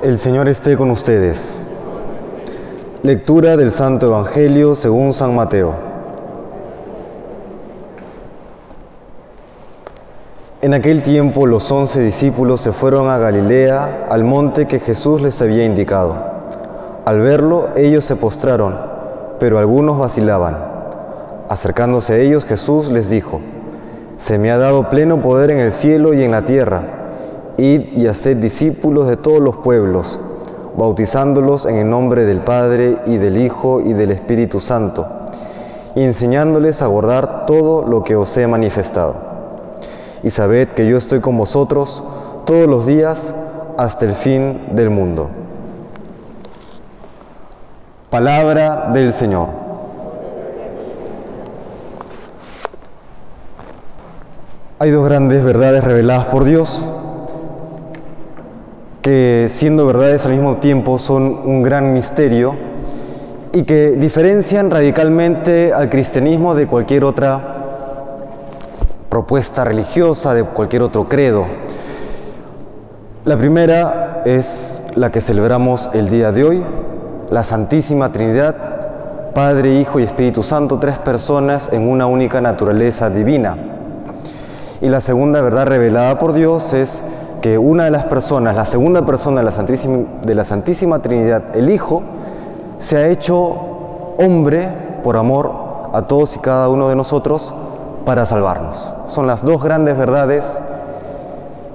El Señor esté con ustedes. Lectura del Santo Evangelio según San Mateo. En aquel tiempo los once discípulos se fueron a Galilea, al monte que Jesús les había indicado. Al verlo, ellos se postraron, pero algunos vacilaban. Acercándose a ellos, Jesús les dijo, Se me ha dado pleno poder en el cielo y en la tierra. Id y haced discípulos de todos los pueblos, bautizándolos en el nombre del Padre y del Hijo y del Espíritu Santo, y enseñándoles a guardar todo lo que os he manifestado. Y sabed que yo estoy con vosotros todos los días hasta el fin del mundo. Palabra del Señor. Hay dos grandes verdades reveladas por Dios que siendo verdades al mismo tiempo son un gran misterio y que diferencian radicalmente al cristianismo de cualquier otra propuesta religiosa, de cualquier otro credo. La primera es la que celebramos el día de hoy, la Santísima Trinidad, Padre, Hijo y Espíritu Santo, tres personas en una única naturaleza divina. Y la segunda verdad revelada por Dios es que una de las personas, la segunda persona de la Santísima, Trinidad, el Hijo, se ha hecho hombre por amor a todos y cada uno de nosotros para salvarnos. Son las dos grandes verdades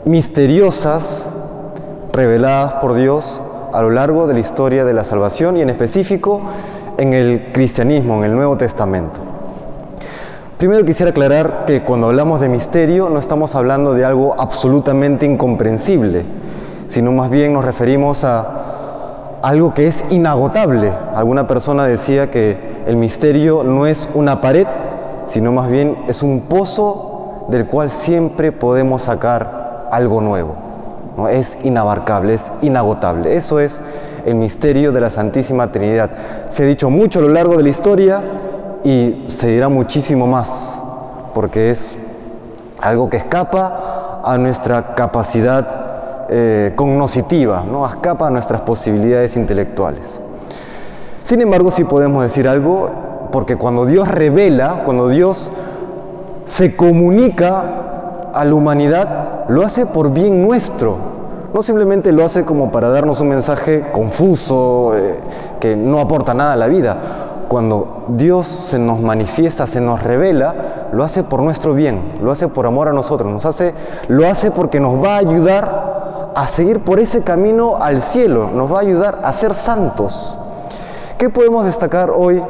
misteriosas reveladas por Dios a lo largo de la historia de la salvación y en específico en el cristianismo, en el Nuevo Testamento. Primero quisiera aclarar que cuando hablamos de misterio no estamos hablando de algo absolutamente incomprensible, sino más bien nos referimos a algo que es inagotable. Alguna persona decía que el misterio no es una pared, sino más bien es un pozo del cual siempre podemos sacar algo nuevo. ¿no? Es inabarcable, es inagotable. Eso es el misterio de la Santísima Trinidad. Se ha dicho mucho a lo largo de la historia y se dirá muchísimo más, porque es algo que escapa a nuestra capacidad eh, cognoscitiva, ¿no? escapa a nuestras posibilidades intelectuales. Sin embargo, sí podemos decir algo, porque cuando Dios revela, cuando Dios se comunica a la humanidad, lo hace por bien nuestro, no simplemente lo hace como para darnos un mensaje confuso, eh, que no aporta nada a la vida, cuando Dios se nos manifiesta, se nos revela, lo hace por nuestro bien, lo hace por amor a nosotros, nos hace, lo hace porque nos va a ayudar a seguir por ese camino al cielo, nos va a ayudar a ser santos. ¿Qué podemos destacar hoy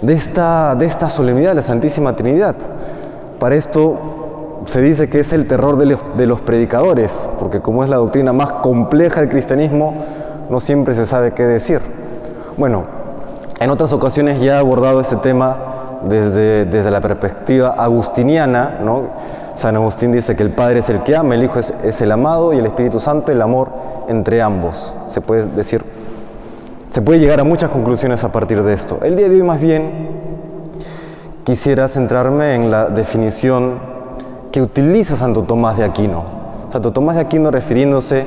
de esta, de esta solemnidad de la Santísima Trinidad? Para esto se dice que es el terror de los, de los predicadores, porque como es la doctrina más compleja del cristianismo, no siempre se sabe qué decir. Bueno, en otras ocasiones ya he abordado este tema desde, desde la perspectiva agustiniana. San Agustín dice que el Padre es el que ama, el Hijo es, es el amado y el Espíritu Santo el amor entre ambos. Se puede decir, se puede llegar a muchas conclusiones a partir de esto. El día de hoy más bien quisiera centrarme en la definición que utiliza Santo Tomás de Aquino. Santo Tomás de Aquino refiriéndose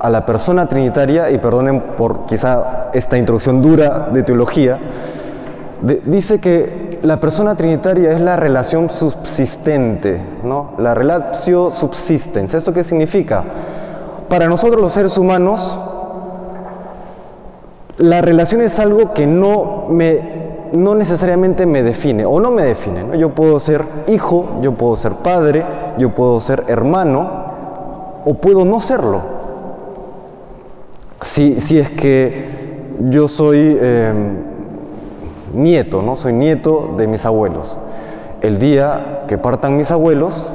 a la persona trinitaria, y perdonen por quizá esta introducción dura de teología, dice que la persona trinitaria es la relación subsistente, ¿no? La relación subsistens. ¿Esto qué significa? Para nosotros los seres humanos, la relación es algo que no me no necesariamente me define o no me define. ¿no? Yo puedo ser hijo, yo puedo ser padre, yo puedo ser hermano o puedo no serlo. Si, es que yo soy eh, nieto, ¿no? Soy nieto de mis abuelos. El día que partan mis abuelos,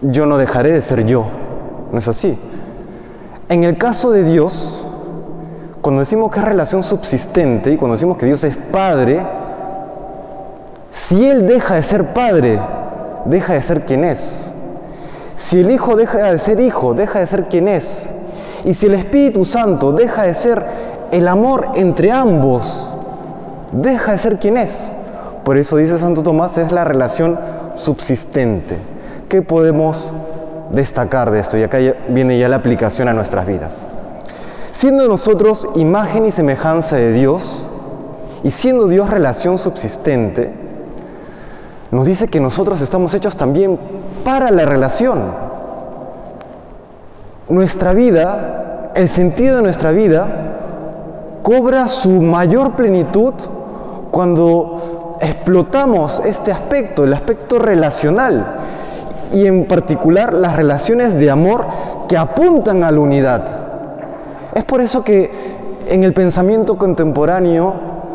yo no dejaré de ser yo. ¿No es así? En el caso de Dios, cuando decimos que es relación subsistente y cuando decimos que Dios es Padre, si Él deja de ser Padre, deja de ser quien es. Si el Hijo deja de ser Hijo, deja de ser quien es. Y si el Espíritu Santo deja de ser el amor entre ambos, deja de ser quien es. Por eso dice Santo Tomás, es la relación subsistente. ¿Qué podemos destacar de esto, y acá viene ya la aplicación a nuestras vidas. Siendo nosotros imagen y semejanza de Dios, y siendo Dios relación subsistente, nos dice que nosotros estamos hechos también para la relación. Nuestra vida, el sentido de nuestra vida, cobra su mayor plenitud cuando explotamos este aspecto, el aspecto relacional, y en particular las relaciones de amor que apuntan a la unidad. Es por eso que en el pensamiento contemporáneo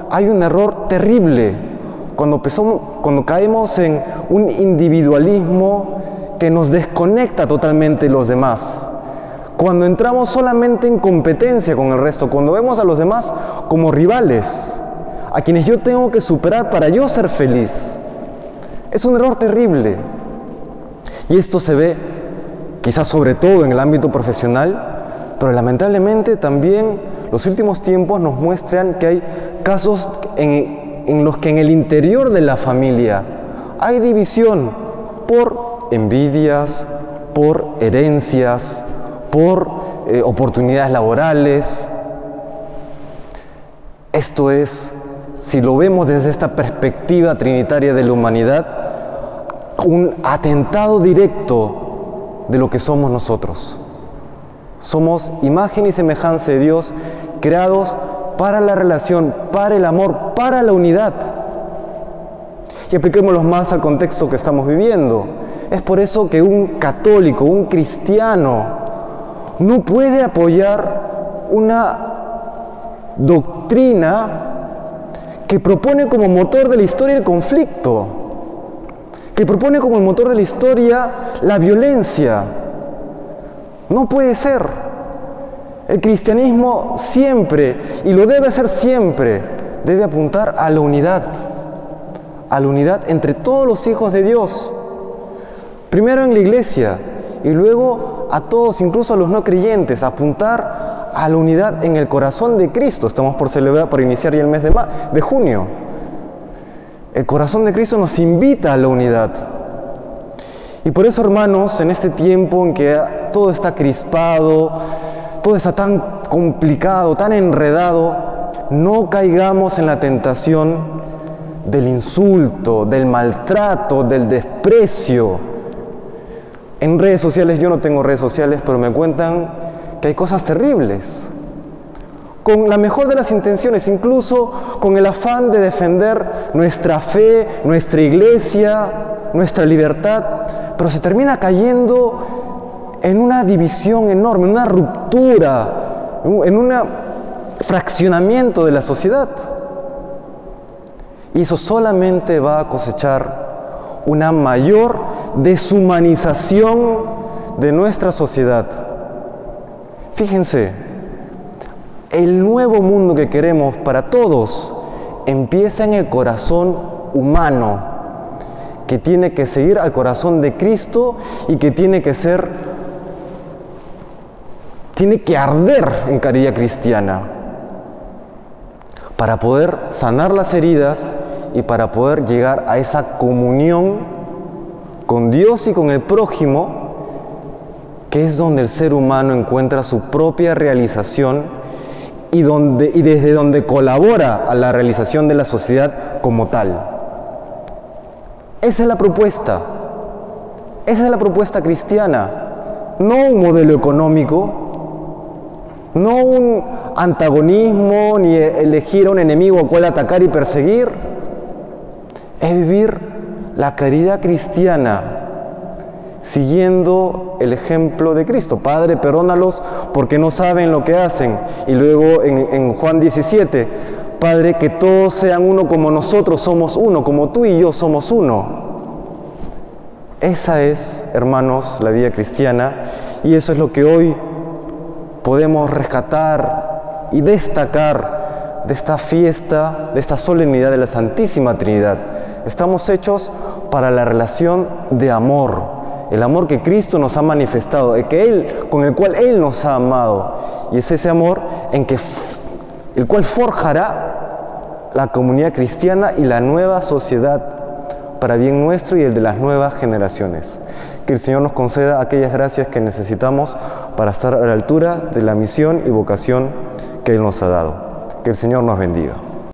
hay un error terrible cuando, caemos en un individualismo que nos desconecta totalmente los demás. Cuando entramos solamente en competencia con el resto, cuando vemos a los demás como rivales, a quienes yo tengo que superar para yo ser feliz. Es un error terrible. Y esto se ve quizás sobre todo en el ámbito profesional, pero lamentablemente también los últimos tiempos nos muestran que hay casos en, en los que en el interior de la familia hay división por envidias, por herencias, por eh, oportunidades laborales. Esto es, si lo vemos desde esta perspectiva trinitaria de la humanidad, un atentado directo de lo que somos nosotros. Somos imagen y semejanza de Dios, creados para la relación, para el amor, para la unidad. Y apliquémoslo más al contexto que estamos viviendo. Es por eso que un católico, un cristiano, no puede apoyar una doctrina que propone como motor de la historia el conflicto, que propone como el motor de la historia la violencia. No puede ser. El cristianismo siempre, y lo debe hacer siempre, debe apuntar a la unidad, a la unidad entre todos los hijos de Dios. Primero en la iglesia y luego a todos, incluso a los no creyentes, apuntar a la unidad en el corazón de Cristo. Estamos por celebrar, por iniciar ya el mes de, de junio. El corazón de Cristo nos invita a la unidad. Y por eso, hermanos, en este tiempo en que todo está crispado, todo está tan complicado, tan enredado, no caigamos en la tentación del insulto, del maltrato, del desprecio en redes sociales, yo no tengo redes sociales, pero me cuentan que hay cosas terribles. Con la mejor de las intenciones, incluso con el afán de defender nuestra fe, nuestra iglesia, nuestra libertad, pero se termina cayendo en una división enorme, en una ruptura, en un fraccionamiento de la sociedad. Y eso solamente va a cosechar una mayor deshumanización de nuestra sociedad. Fíjense, el nuevo mundo que queremos para todos empieza en el corazón humano, que tiene que seguir al corazón de Cristo y que tiene que ser, tiene que arder en caridad cristiana para poder sanar las heridas y para poder llegar a esa comunión con Dios y con el prójimo, que es donde el ser humano encuentra su propia realización y, desde donde colabora a la realización de la sociedad como tal. Esa es la propuesta. Esa es la propuesta cristiana. No un modelo económico, no un antagonismo ni elegir a un enemigo a cual atacar y perseguir. Es vivir la caridad cristiana, siguiendo el ejemplo de Cristo. Padre, perdónalos porque no saben lo que hacen. Y luego en, Juan 17, Padre, que todos sean uno como nosotros somos uno, como tú y yo somos uno. Esa es, hermanos, la vida cristiana y eso es lo que hoy podemos rescatar y destacar de esta fiesta, de esta solemnidad de la Santísima Trinidad. Estamos hechos para la relación de amor, el amor que Cristo nos ha manifestado, que Él, con el cual Él nos ha amado. Y es ese amor en que, el cual forjará la comunidad cristiana y la nueva sociedad para bien nuestro y el de las nuevas generaciones. que el Señor nos conceda aquellas gracias que necesitamos para estar a la altura de la misión y vocación que Él nos ha dado. Que el Señor nos bendiga.